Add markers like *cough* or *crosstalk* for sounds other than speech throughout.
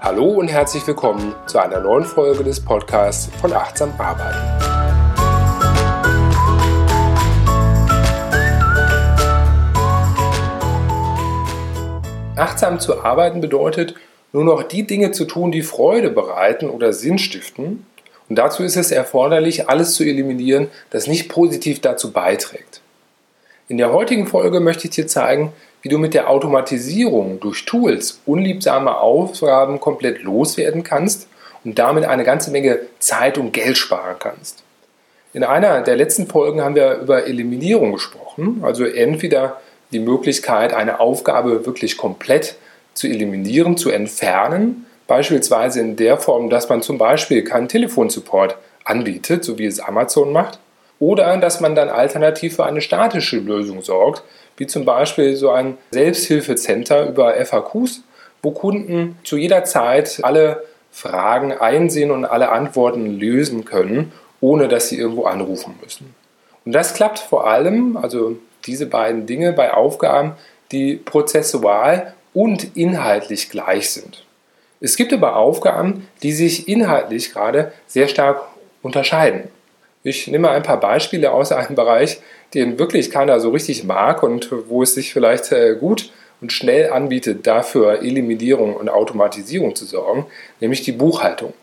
Hallo und herzlich willkommen zu einer neuen Folge des Podcasts von Achtsam Arbeiten. Achtsam zu arbeiten bedeutet, nur noch die Dinge zu tun, die Freude bereiten oder Sinn stiften. Und dazu ist es erforderlich, alles zu eliminieren, das nicht positiv dazu beiträgt. In der heutigen Folge möchte ich dir zeigen, wie du mit der Automatisierung durch Tools unliebsame Aufgaben komplett loswerden kannst und damit eine ganze Menge Zeit und Geld sparen kannst. In einer der letzten Folgen haben wir über Eliminierung gesprochen, also entweder die Möglichkeit, eine Aufgabe wirklich komplett zu eliminieren, zu entfernen, beispielsweise in der Form, dass man zum Beispiel keinen Telefonsupport anbietet, so wie es Amazon macht, oder dass man dann alternativ für eine statische Lösung sorgt, wie zum Beispiel so ein Selbsthilfecenter über FAQs, wo Kunden zu jeder Zeit alle Fragen einsehen und alle Antworten lösen können, ohne dass sie irgendwo anrufen müssen. Und das klappt vor allem, also diese beiden Dinge bei Aufgaben, die prozessual und inhaltlich gleich sind. Es gibt aber Aufgaben, die sich inhaltlich gerade sehr stark unterscheiden. Ich nehme ein paar Beispiele aus einem Bereich, den wirklich keiner so richtig mag und wo es sich vielleicht äh, gut und schnell anbietet, dafür Eliminierung und Automatisierung zu sorgen, nämlich die Buchhaltung.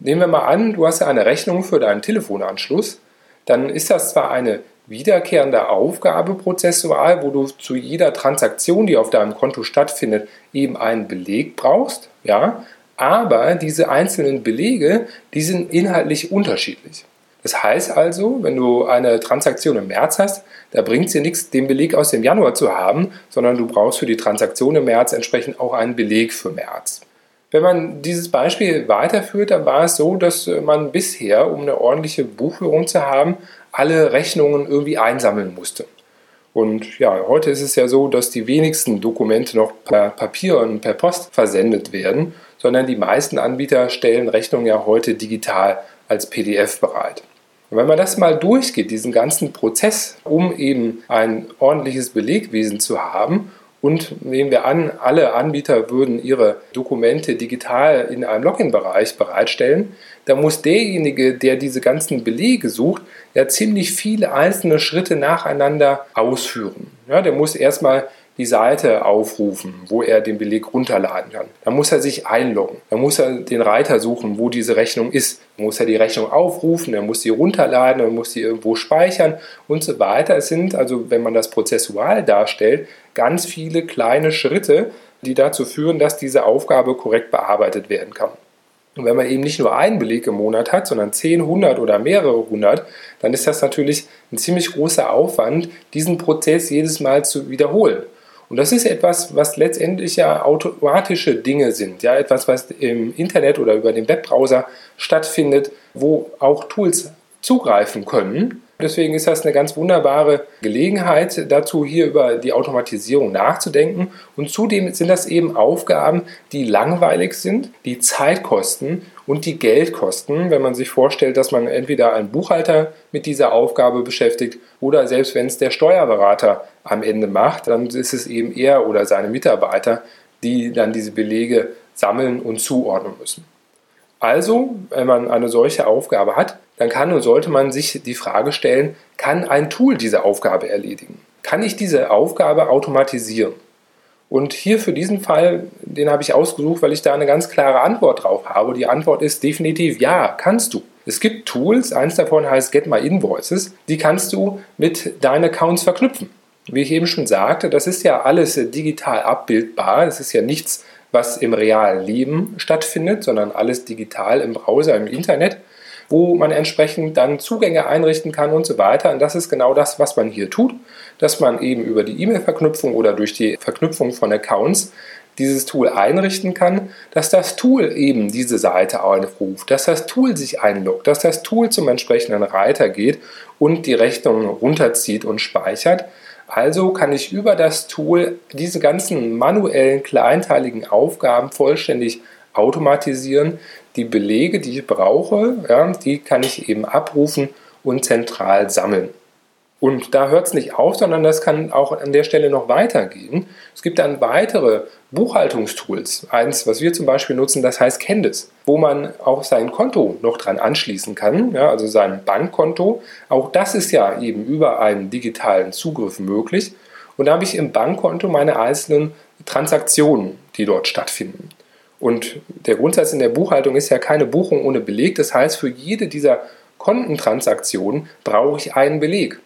Nehmen wir mal an, du hast eine Rechnung für deinen Telefonanschluss, dann ist das zwar eine wiederkehrende Aufgabe prozessual, wo du zu jeder Transaktion, die auf deinem Konto stattfindet, eben einen Beleg brauchst, ja, aber diese einzelnen Belege, die sind inhaltlich unterschiedlich. Das heißt also, wenn du eine Transaktion im März hast, da bringt es dir nichts, den Beleg aus dem Januar zu haben, sondern du brauchst für die Transaktion im März entsprechend auch einen Beleg für März. Wenn man dieses Beispiel weiterführt, dann war es so, dass man bisher, um eine ordentliche Buchführung zu haben, alle Rechnungen irgendwie einsammeln musste. Und ja, heute ist es ja so, dass die wenigsten Dokumente noch per Papier und per Post versendet werden, sondern die meisten Anbieter stellen Rechnungen ja heute digital als PDF bereit. Und wenn man das mal durchgeht, diesen ganzen Prozess, um eben ein ordentliches Belegwesen zu haben und nehmen wir an, alle Anbieter würden ihre Dokumente digital in einem Login-Bereich bereitstellen, dann muss derjenige, der diese ganzen Belege sucht, ja ziemlich viele einzelne Schritte nacheinander ausführen. Ja, der muss erstmal die Seite aufrufen, wo er den Beleg runterladen kann. Dann muss er sich einloggen. Dann muss er den Reiter suchen, wo diese Rechnung ist. Dann muss er die Rechnung aufrufen, er muss sie runterladen, er muss sie irgendwo speichern und so weiter. Es sind also, wenn man das prozessual darstellt, ganz viele kleine Schritte, die dazu führen, dass diese Aufgabe korrekt bearbeitet werden kann. Und wenn man eben nicht nur einen Beleg im Monat hat, sondern 10, 100 oder mehrere hundert, dann ist das natürlich ein ziemlich großer Aufwand, diesen Prozess jedes Mal zu wiederholen. Und das ist etwas, was letztendlich ja automatische Dinge sind, ja, etwas, was im Internet oder über den Webbrowser stattfindet, wo auch Tools zugreifen können. Deswegen ist das eine ganz wunderbare Gelegenheit dazu, hier über die Automatisierung nachzudenken. Und zudem sind das eben Aufgaben, die langweilig sind, die Zeit kosten und die Geld kosten, wenn man sich vorstellt, dass man entweder einen Buchhalter mit dieser Aufgabe beschäftigt oder selbst wenn es der Steuerberater am Ende macht, dann ist es eben er oder seine Mitarbeiter, die dann diese Belege sammeln und zuordnen müssen. Also, wenn man eine solche Aufgabe hat, dann kann und sollte man sich die Frage stellen, kann ein Tool diese Aufgabe erledigen? Kann ich diese Aufgabe automatisieren? Und hier für diesen Fall, den habe ich ausgesucht, weil ich da eine ganz klare Antwort drauf habe. Die Antwort ist definitiv ja, kannst du. Es gibt Tools, eins davon heißt Get My Invoices, die kannst du mit deinen Accounts verknüpfen. Wie ich eben schon sagte, das ist ja alles digital abbildbar. Es ist ja nichts, was im realen Leben stattfindet, sondern alles digital im Browser, im Internet, wo man entsprechend dann Zugänge einrichten kann und so weiter. Und das ist genau das, was man hier tut, dass man eben über die E-Mail-Verknüpfung oder durch die Verknüpfung von Accounts dieses Tool einrichten kann, dass das Tool eben diese Seite aufruft, dass das Tool sich einloggt, dass das Tool zum entsprechenden Reiter geht und die Rechnung runterzieht und speichert also kann ich über das Tool diese ganzen manuellen kleinteiligen Aufgaben vollständig automatisieren. Die Belege, die ich brauche, ja, die kann ich eben abrufen und zentral sammeln. Und da hört es nicht auf, sondern das kann auch an der Stelle noch weitergehen. Es gibt dann weitere Buchhaltungstools. Eins, was wir zum Beispiel nutzen, das heißt Candice, wo man auch sein Konto noch dran anschließen kann, ja, also sein Bankkonto. Auch das ist ja eben über einen digitalen Zugriff möglich. Und da habe ich im Bankkonto meine einzelnen Transaktionen, die dort stattfinden. Und der Grundsatz in der Buchhaltung ist ja keine Buchung ohne Beleg. Das heißt, für jede dieser Kontentransaktionen brauche ich einen Beleg.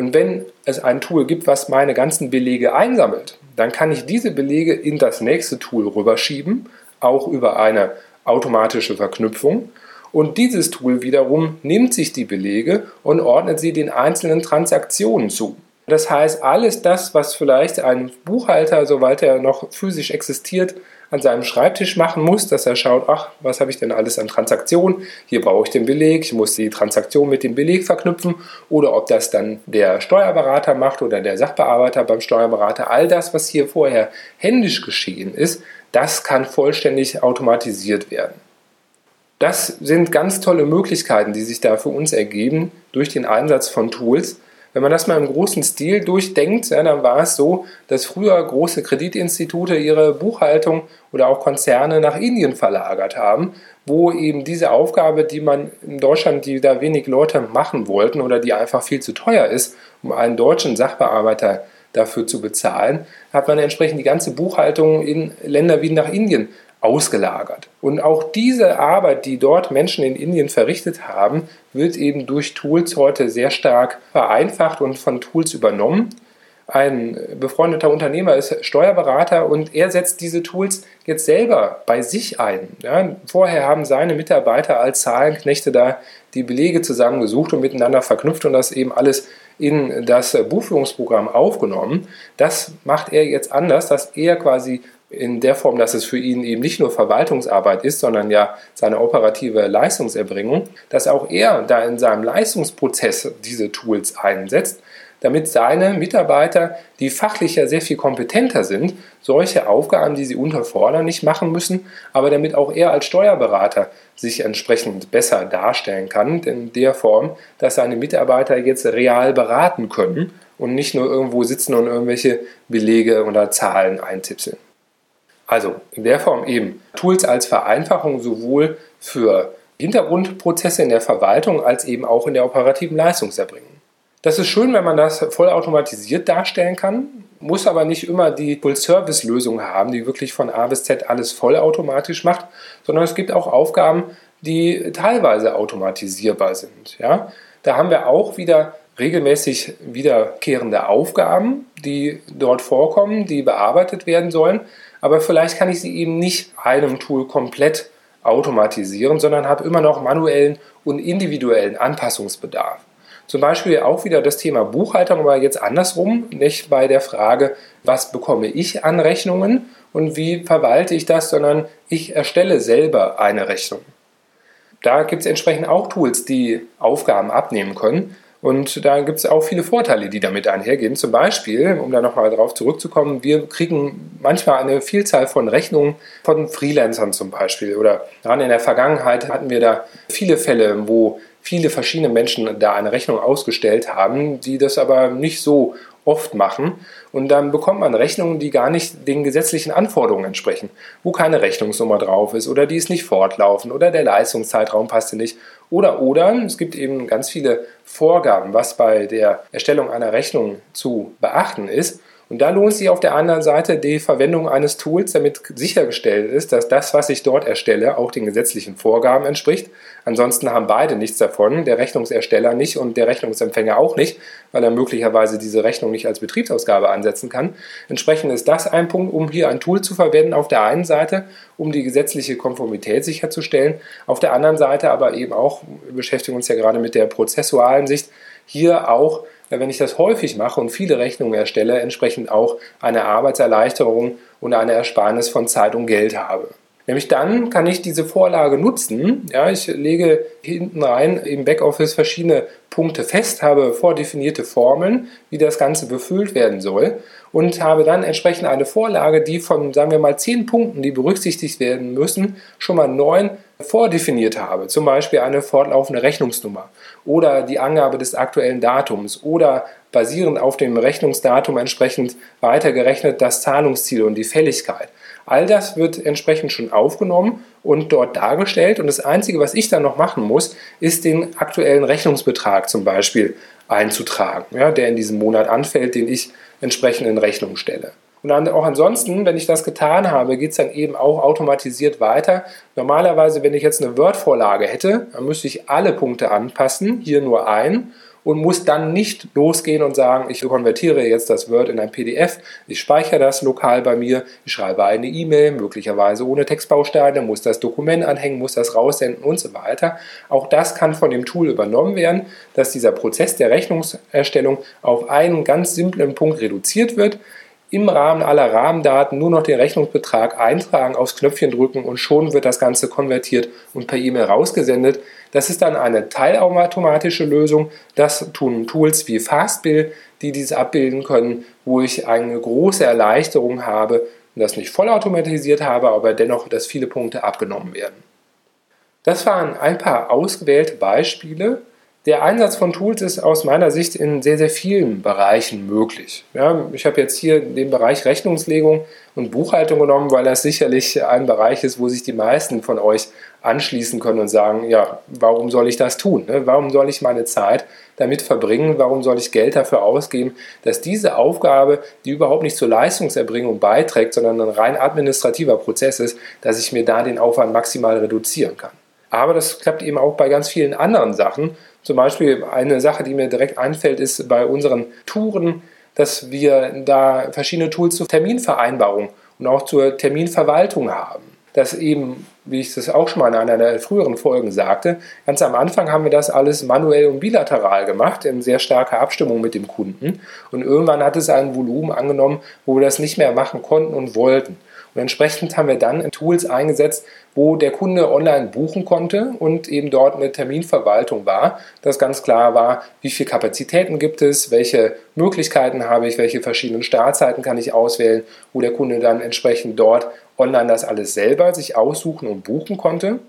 Und wenn es ein Tool gibt, was meine ganzen Belege einsammelt, dann kann ich diese Belege in das nächste Tool rüberschieben, auch über eine automatische Verknüpfung. Und dieses Tool wiederum nimmt sich die Belege und ordnet sie den einzelnen Transaktionen zu. Das heißt, alles das, was vielleicht ein Buchhalter, soweit er noch physisch existiert, an seinem Schreibtisch machen muss, dass er schaut, ach, was habe ich denn alles an Transaktionen? Hier brauche ich den Beleg, ich muss die Transaktion mit dem Beleg verknüpfen oder ob das dann der Steuerberater macht oder der Sachbearbeiter beim Steuerberater. All das, was hier vorher händisch geschehen ist, das kann vollständig automatisiert werden. Das sind ganz tolle Möglichkeiten, die sich da für uns ergeben durch den Einsatz von Tools. Wenn man das mal im großen Stil durchdenkt, ja, dann war es so, dass früher große Kreditinstitute ihre Buchhaltung oder auch Konzerne nach Indien verlagert haben, wo eben diese Aufgabe, die man in Deutschland, die da wenig Leute machen wollten oder die einfach viel zu teuer ist, um einen deutschen Sachbearbeiter dafür zu bezahlen, hat man entsprechend die ganze Buchhaltung in Länder wie nach Indien ausgelagert. Und auch diese Arbeit, die dort Menschen in Indien verrichtet haben, wird eben durch Tools heute sehr stark vereinfacht und von Tools übernommen. Ein befreundeter Unternehmer ist Steuerberater und er setzt diese Tools jetzt selber bei sich ein. Ja, vorher haben seine Mitarbeiter als Zahlenknechte da die Belege zusammengesucht und miteinander verknüpft und das eben alles in das Buchführungsprogramm aufgenommen. Das macht er jetzt anders, dass er quasi in der Form, dass es für ihn eben nicht nur Verwaltungsarbeit ist, sondern ja seine operative Leistungserbringung, dass auch er da in seinem Leistungsprozess diese Tools einsetzt, damit seine Mitarbeiter, die fachlich ja sehr viel kompetenter sind, solche Aufgaben, die sie unterfordern, nicht machen müssen, aber damit auch er als Steuerberater sich entsprechend besser darstellen kann, in der Form, dass seine Mitarbeiter jetzt real beraten können und nicht nur irgendwo sitzen und irgendwelche Belege oder Zahlen eintipseln. Also in der Form eben Tools als Vereinfachung sowohl für Hintergrundprozesse in der Verwaltung als eben auch in der operativen Leistungserbringung. Das ist schön, wenn man das vollautomatisiert darstellen kann, muss aber nicht immer die Full-Service-Lösung haben, die wirklich von A bis Z alles vollautomatisch macht, sondern es gibt auch Aufgaben, die teilweise automatisierbar sind. Ja? Da haben wir auch wieder regelmäßig wiederkehrende Aufgaben, die dort vorkommen, die bearbeitet werden sollen aber vielleicht kann ich sie eben nicht einem Tool komplett automatisieren, sondern habe immer noch manuellen und individuellen Anpassungsbedarf. Zum Beispiel auch wieder das Thema Buchhaltung, aber jetzt andersrum, nicht bei der Frage, was bekomme ich an Rechnungen und wie verwalte ich das, sondern ich erstelle selber eine Rechnung. Da gibt es entsprechend auch Tools, die Aufgaben abnehmen können. Und da gibt es auch viele Vorteile, die damit einhergehen. Zum Beispiel, um da nochmal darauf zurückzukommen, wir kriegen manchmal eine Vielzahl von Rechnungen von Freelancern zum Beispiel. Oder gerade in der Vergangenheit hatten wir da viele Fälle, wo viele verschiedene Menschen da eine Rechnung ausgestellt haben, die das aber nicht so oft machen. Und dann bekommt man Rechnungen, die gar nicht den gesetzlichen Anforderungen entsprechen, wo keine Rechnungsnummer drauf ist oder die ist nicht fortlaufen oder der Leistungszeitraum passte nicht. Oder, oder, es gibt eben ganz viele Vorgaben, was bei der Erstellung einer Rechnung zu beachten ist. Und da lohnt sich auf der anderen Seite die Verwendung eines Tools, damit sichergestellt ist, dass das, was ich dort erstelle, auch den gesetzlichen Vorgaben entspricht. Ansonsten haben beide nichts davon, der Rechnungsersteller nicht und der Rechnungsempfänger auch nicht, weil er möglicherweise diese Rechnung nicht als Betriebsausgabe ansetzen kann. Entsprechend ist das ein Punkt, um hier ein Tool zu verwenden, auf der einen Seite, um die gesetzliche Konformität sicherzustellen, auf der anderen Seite aber eben auch, wir beschäftigen uns ja gerade mit der prozessualen Sicht, hier auch wenn ich das häufig mache und viele Rechnungen erstelle, entsprechend auch eine Arbeitserleichterung und eine Ersparnis von Zeit und Geld habe. Nämlich dann kann ich diese Vorlage nutzen. Ja, ich lege hinten rein im Backoffice verschiedene Punkte fest, habe vordefinierte Formeln, wie das Ganze befüllt werden soll und habe dann entsprechend eine Vorlage, die von, sagen wir mal, zehn Punkten, die berücksichtigt werden müssen, schon mal neun vordefiniert habe. Zum Beispiel eine fortlaufende Rechnungsnummer oder die Angabe des aktuellen Datums oder basierend auf dem Rechnungsdatum entsprechend weitergerechnet das Zahlungsziel und die Fälligkeit. All das wird entsprechend schon aufgenommen und dort dargestellt. Und das Einzige, was ich dann noch machen muss, ist den aktuellen Rechnungsbetrag zum Beispiel einzutragen, ja, der in diesem Monat anfällt, den ich entsprechend in Rechnung stelle. Und dann auch ansonsten, wenn ich das getan habe, geht es dann eben auch automatisiert weiter. Normalerweise, wenn ich jetzt eine Word-Vorlage hätte, dann müsste ich alle Punkte anpassen, hier nur ein und muss dann nicht losgehen und sagen, ich konvertiere jetzt das Word in ein PDF, ich speichere das lokal bei mir, ich schreibe eine E-Mail, möglicherweise ohne Textbausteine, muss das Dokument anhängen, muss das raussenden und so weiter. Auch das kann von dem Tool übernommen werden, dass dieser Prozess der Rechnungserstellung auf einen ganz simplen Punkt reduziert wird im Rahmen aller Rahmendaten nur noch den Rechnungsbetrag eintragen, aufs Knöpfchen drücken und schon wird das Ganze konvertiert und per E-Mail rausgesendet. Das ist dann eine teilautomatische Lösung. Das tun Tools wie Fastbill, die dies abbilden können, wo ich eine große Erleichterung habe und das nicht vollautomatisiert habe, aber dennoch, dass viele Punkte abgenommen werden. Das waren ein paar ausgewählte Beispiele der Einsatz von Tools ist aus meiner Sicht in sehr, sehr vielen Bereichen möglich. Ja, ich habe jetzt hier den Bereich Rechnungslegung und Buchhaltung genommen, weil das sicherlich ein Bereich ist, wo sich die meisten von euch anschließen können und sagen, ja, warum soll ich das tun? Ne? Warum soll ich meine Zeit damit verbringen? Warum soll ich Geld dafür ausgeben, dass diese Aufgabe, die überhaupt nicht zur Leistungserbringung beiträgt, sondern ein rein administrativer Prozess ist, dass ich mir da den Aufwand maximal reduzieren kann? Aber das klappt eben auch bei ganz vielen anderen Sachen. Zum Beispiel eine Sache, die mir direkt einfällt, ist bei unseren Touren, dass wir da verschiedene Tools zur Terminvereinbarung und auch zur Terminverwaltung haben. Das eben, wie ich das auch schon mal in einer der früheren Folgen sagte, ganz am Anfang haben wir das alles manuell und bilateral gemacht, in sehr starker Abstimmung mit dem Kunden. Und irgendwann hat es ein Volumen angenommen, wo wir das nicht mehr machen konnten und wollten. Und entsprechend haben wir dann Tools eingesetzt, wo der Kunde online buchen konnte und eben dort eine Terminverwaltung war, dass ganz klar war, wie viele Kapazitäten gibt es, welche Möglichkeiten habe ich, welche verschiedenen Startzeiten kann ich auswählen, wo der Kunde dann entsprechend dort online das alles selber sich aussuchen und buchen konnte.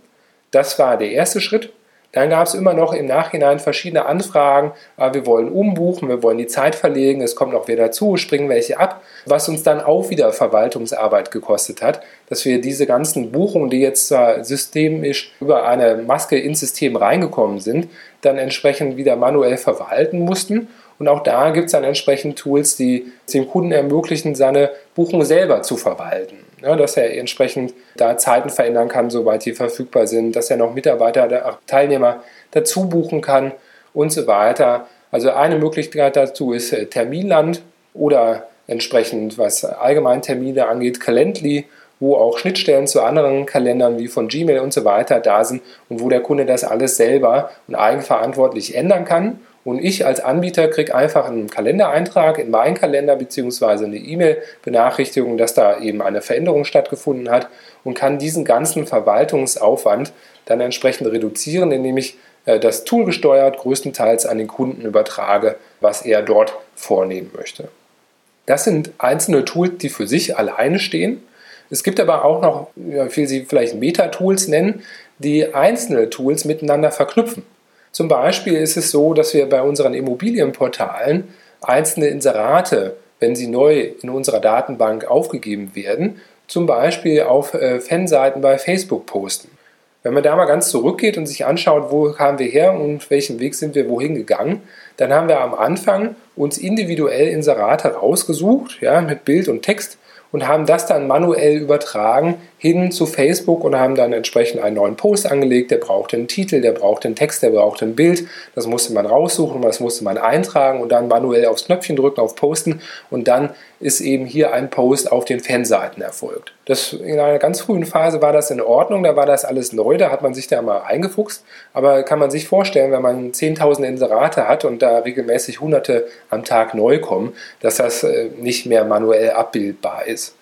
Das war der erste Schritt. Dann gab es immer noch im Nachhinein verschiedene Anfragen. Ah, wir wollen umbuchen, wir wollen die Zeit verlegen, es kommt noch wer dazu, springen welche ab, was uns dann auch wieder Verwaltungsarbeit gekostet hat, dass wir diese ganzen Buchungen, die jetzt systemisch über eine Maske ins System reingekommen sind, dann entsprechend wieder manuell verwalten mussten. Und auch da gibt es dann entsprechend Tools, die dem Kunden ermöglichen, seine Buchung selber zu verwalten ja, dass er entsprechend da Zeiten verändern kann, soweit die verfügbar sind, dass er noch Mitarbeiter, Teilnehmer dazu buchen kann und so weiter. Also eine Möglichkeit dazu ist äh, Terminland oder entsprechend, was allgemein Termine angeht, Calendly, wo auch Schnittstellen zu anderen Kalendern wie von Gmail und so weiter da sind und wo der Kunde das alles selber und eigenverantwortlich ändern kann und ich als Anbieter kriege einfach einen Kalendereintrag in meinen Kalender bzw. eine E-Mail-Benachrichtigung, dass da eben eine Veränderung stattgefunden hat und kann diesen ganzen Verwaltungsaufwand dann entsprechend reduzieren, indem ich äh, das Tool gesteuert größtenteils an den Kunden übertrage, was er dort vornehmen möchte. Das sind einzelne Tools, die für sich alleine stehen. Es gibt aber auch noch, will sie vielleicht Meta-Tools nennen, die einzelne Tools miteinander verknüpfen. Zum Beispiel ist es so, dass wir bei unseren Immobilienportalen einzelne Inserate, wenn sie neu in unserer Datenbank aufgegeben werden, zum Beispiel auf äh, Fanseiten bei Facebook posten. Wenn man da mal ganz zurückgeht und sich anschaut, wo kamen wir her und welchen Weg sind wir wohin gegangen, dann haben wir am Anfang uns individuell Inserate rausgesucht, ja, mit Bild und Text und haben das dann manuell übertragen hin zu Facebook und haben dann entsprechend einen neuen Post angelegt. Der braucht einen Titel, der braucht einen Text, der braucht ein Bild. Das musste man raussuchen, das musste man eintragen und dann manuell aufs Knöpfchen drücken, auf Posten und dann ist eben hier ein Post auf den Fanseiten erfolgt. Das, in einer ganz frühen Phase war das in Ordnung, da war das alles neu, da hat man sich da mal reingefuchst. Aber kann man sich vorstellen, wenn man 10.000 Inserate hat und da regelmäßig Hunderte am Tag neu kommen, dass das äh, nicht mehr manuell abbildbar ist.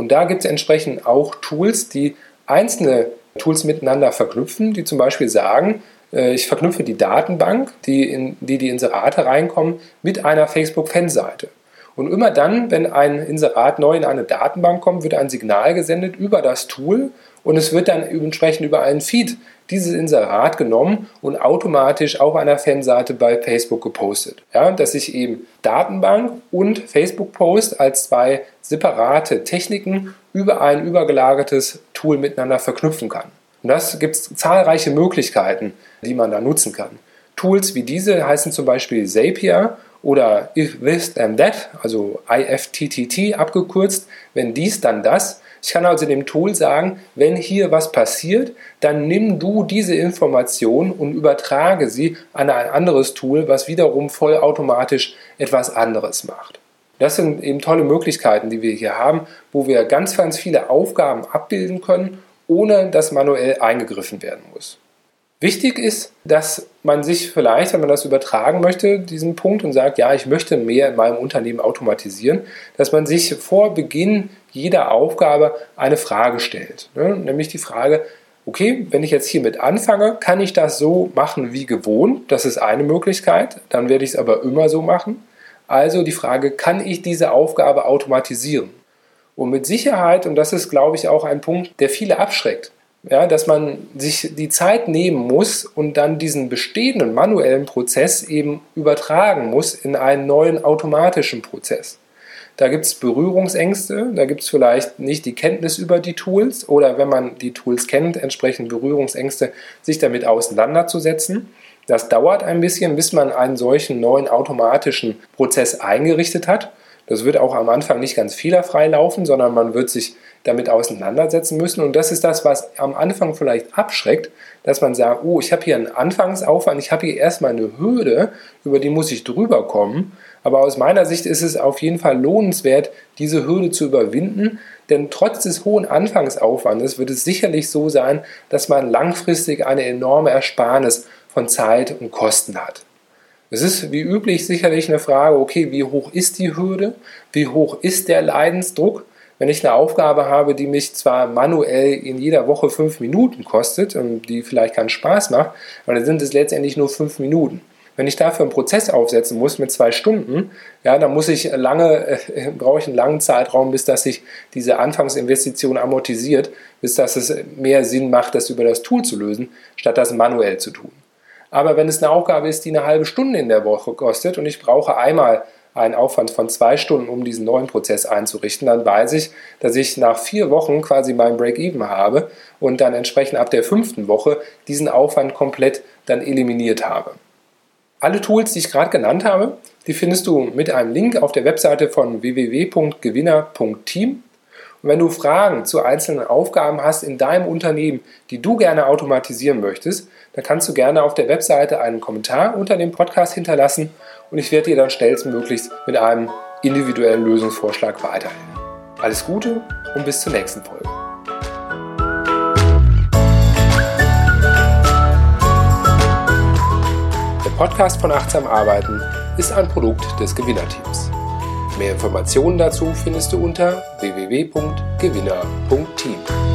Und da gibt es entsprechend auch Tools, die einzelne Tools miteinander verknüpfen, die zum Beispiel sagen, äh, ich verknüpfe die Datenbank, die in die, die Inserate reinkommen, mit einer Facebook-Fanseite. Und immer dann, wenn ein Inserat neu in eine Datenbank kommt, wird ein Signal gesendet über das Tool und es wird dann entsprechend über einen Feed dieses Inserat genommen und automatisch auf einer Fanseite bei Facebook gepostet. Ja, dass ich eben Datenbank und Facebook-Post als zwei separate Techniken über ein übergelagertes Tool miteinander verknüpfen kann. Und das gibt es zahlreiche Möglichkeiten, die man da nutzen kann. Tools wie diese heißen zum Beispiel Zapier oder If This Then That, also IFTTT abgekürzt, wenn dies dann das. Ich kann also dem Tool sagen, wenn hier was passiert, dann nimm du diese Information und übertrage sie an ein anderes Tool, was wiederum vollautomatisch etwas anderes macht. Das sind eben tolle Möglichkeiten, die wir hier haben, wo wir ganz, ganz viele Aufgaben abbilden können, ohne dass manuell eingegriffen werden muss. Wichtig ist, dass man sich vielleicht, wenn man das übertragen möchte, diesen Punkt und sagt, ja, ich möchte mehr in meinem Unternehmen automatisieren, dass man sich vor Beginn jeder Aufgabe eine Frage stellt. Ne? Nämlich die Frage, okay, wenn ich jetzt hiermit anfange, kann ich das so machen wie gewohnt? Das ist eine Möglichkeit, dann werde ich es aber immer so machen. Also die Frage, kann ich diese Aufgabe automatisieren? Und mit Sicherheit, und das ist, glaube ich, auch ein Punkt, der viele abschreckt, ja, dass man sich die Zeit nehmen muss und dann diesen bestehenden manuellen Prozess eben übertragen muss in einen neuen automatischen Prozess. Da gibt es Berührungsängste, da gibt es vielleicht nicht die Kenntnis über die Tools oder wenn man die Tools kennt, entsprechend Berührungsängste, sich damit auseinanderzusetzen. Das dauert ein bisschen, bis man einen solchen neuen automatischen Prozess eingerichtet hat. Das wird auch am Anfang nicht ganz fehlerfrei laufen, sondern man wird sich damit auseinandersetzen müssen. Und das ist das, was am Anfang vielleicht abschreckt, dass man sagt, oh, ich habe hier einen Anfangsaufwand, ich habe hier erstmal eine Hürde, über die muss ich drüber kommen. Aber aus meiner Sicht ist es auf jeden Fall lohnenswert, diese Hürde zu überwinden, denn trotz des hohen Anfangsaufwandes wird es sicherlich so sein, dass man langfristig eine enorme Ersparnis von Zeit und Kosten hat. Es ist wie üblich sicherlich eine Frage, okay, wie hoch ist die Hürde? Wie hoch ist der Leidensdruck? Wenn ich eine Aufgabe habe, die mich zwar manuell in jeder Woche fünf Minuten kostet und die vielleicht keinen Spaß macht, aber dann sind es letztendlich nur fünf Minuten. Wenn ich dafür einen Prozess aufsetzen muss mit zwei Stunden, ja, dann muss ich lange, äh, *laughs* brauche ich einen langen Zeitraum, bis dass sich diese Anfangsinvestition amortisiert, bis dass es mehr Sinn macht, das über das Tool zu lösen, statt das manuell zu tun. Aber wenn es eine Aufgabe ist, die eine halbe Stunde in der Woche kostet und ich brauche einmal einen Aufwand von zwei Stunden, um diesen neuen Prozess einzurichten, dann weiß ich, dass ich nach vier Wochen quasi mein Break-Even habe und dann entsprechend ab der fünften Woche diesen Aufwand komplett dann eliminiert habe. Alle Tools, die ich gerade genannt habe, die findest du mit einem Link auf der Webseite von www.gewinner.team. Und wenn du Fragen zu einzelnen Aufgaben hast in deinem Unternehmen, die du gerne automatisieren möchtest, dann kannst du gerne auf der Webseite einen Kommentar unter dem Podcast hinterlassen und ich werde dir dann schnellstmöglichst mit einem individuellen Lösungsvorschlag weiterhelfen. Alles Gute und bis zur nächsten Folge. Der Podcast von Achtsam Arbeiten ist ein Produkt des Gewinnerteams. Mehr Informationen dazu findest du unter www.gewinner.team.